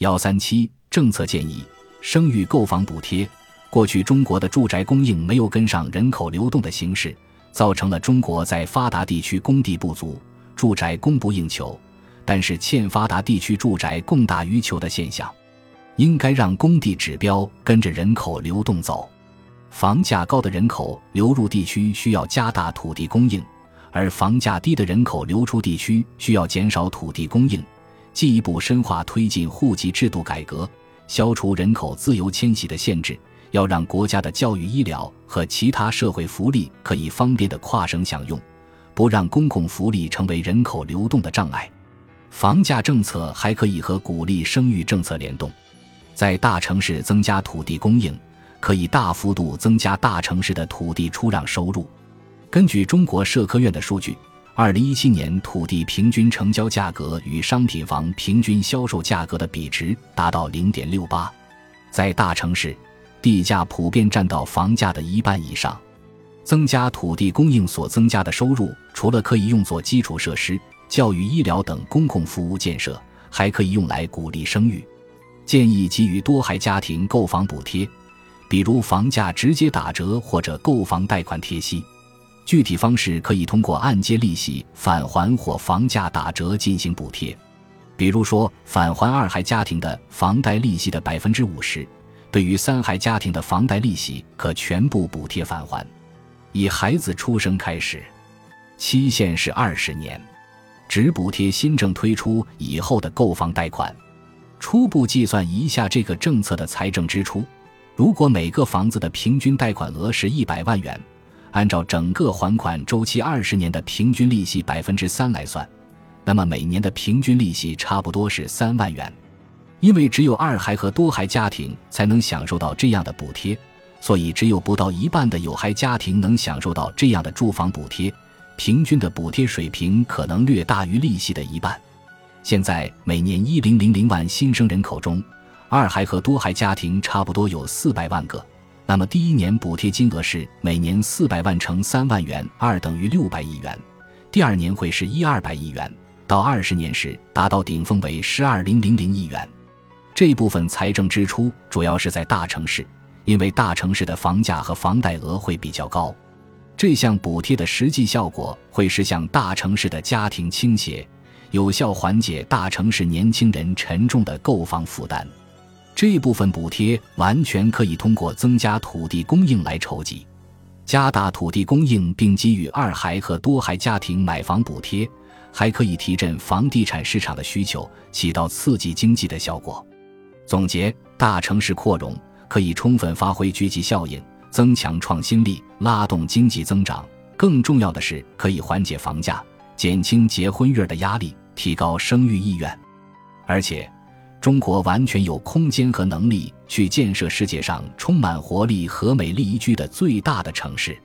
幺三七政策建议：生育购房补贴。过去中国的住宅供应没有跟上人口流动的形势，造成了中国在发达地区供地不足，住宅供不应求，但是欠发达地区住宅供大于求的现象。应该让供地指标跟着人口流动走。房价高的人口流入地区需要加大土地供应，而房价低的人口流出地区需要减少土地供应。进一步深化推进户籍制度改革，消除人口自由迁徙的限制。要让国家的教育、医疗和其他社会福利可以方便的跨省享用，不让公共福利成为人口流动的障碍。房价政策还可以和鼓励生育政策联动，在大城市增加土地供应，可以大幅度增加大城市的土地出让收入。根据中国社科院的数据，二零一七年土地平均成交价格与商品房平均销售价格的比值达到零点六八，在大城市。地价普遍占到房价的一半以上，增加土地供应所增加的收入，除了可以用作基础设施、教育、医疗等公共服务建设，还可以用来鼓励生育。建议给予多孩家庭购房补贴，比如房价直接打折或者购房贷款贴息。具体方式可以通过按揭利息返还或房价打折进行补贴，比如说返还二孩家庭的房贷利息的百分之五十。对于三孩家庭的房贷利息可全部补贴返还，以孩子出生开始，期限是二十年，只补贴新政推出以后的购房贷款。初步计算一下这个政策的财政支出，如果每个房子的平均贷款额是一百万元，按照整个还款周期二十年的平均利息百分之三来算，那么每年的平均利息差不多是三万元。因为只有二孩和多孩家庭才能享受到这样的补贴，所以只有不到一半的有孩家庭能享受到这样的住房补贴，平均的补贴水平可能略大于利息的一半。现在每年一零零零万新生人口中，二孩和多孩家庭差不多有四百万个，那么第一年补贴金额是每年四百万乘三万元，二等于六百亿元，第二年会是一二百亿元，到二十年时达到顶峰为十二零零零亿元。这部分财政支出主要是在大城市，因为大城市的房价和房贷额会比较高。这项补贴的实际效果会是向大城市的家庭倾斜，有效缓解大城市年轻人沉重的购房负担。这部分补贴完全可以通过增加土地供应来筹集，加大土地供应并给予二孩和多孩家庭买房补贴，还可以提振房地产市场的需求，起到刺激经济的效果。总结：大城市扩容可以充分发挥聚集效应，增强创新力，拉动经济增长。更重要的是，可以缓解房价，减轻结婚月的压力，提高生育意愿。而且，中国完全有空间和能力去建设世界上充满活力和美丽宜居的最大的城市。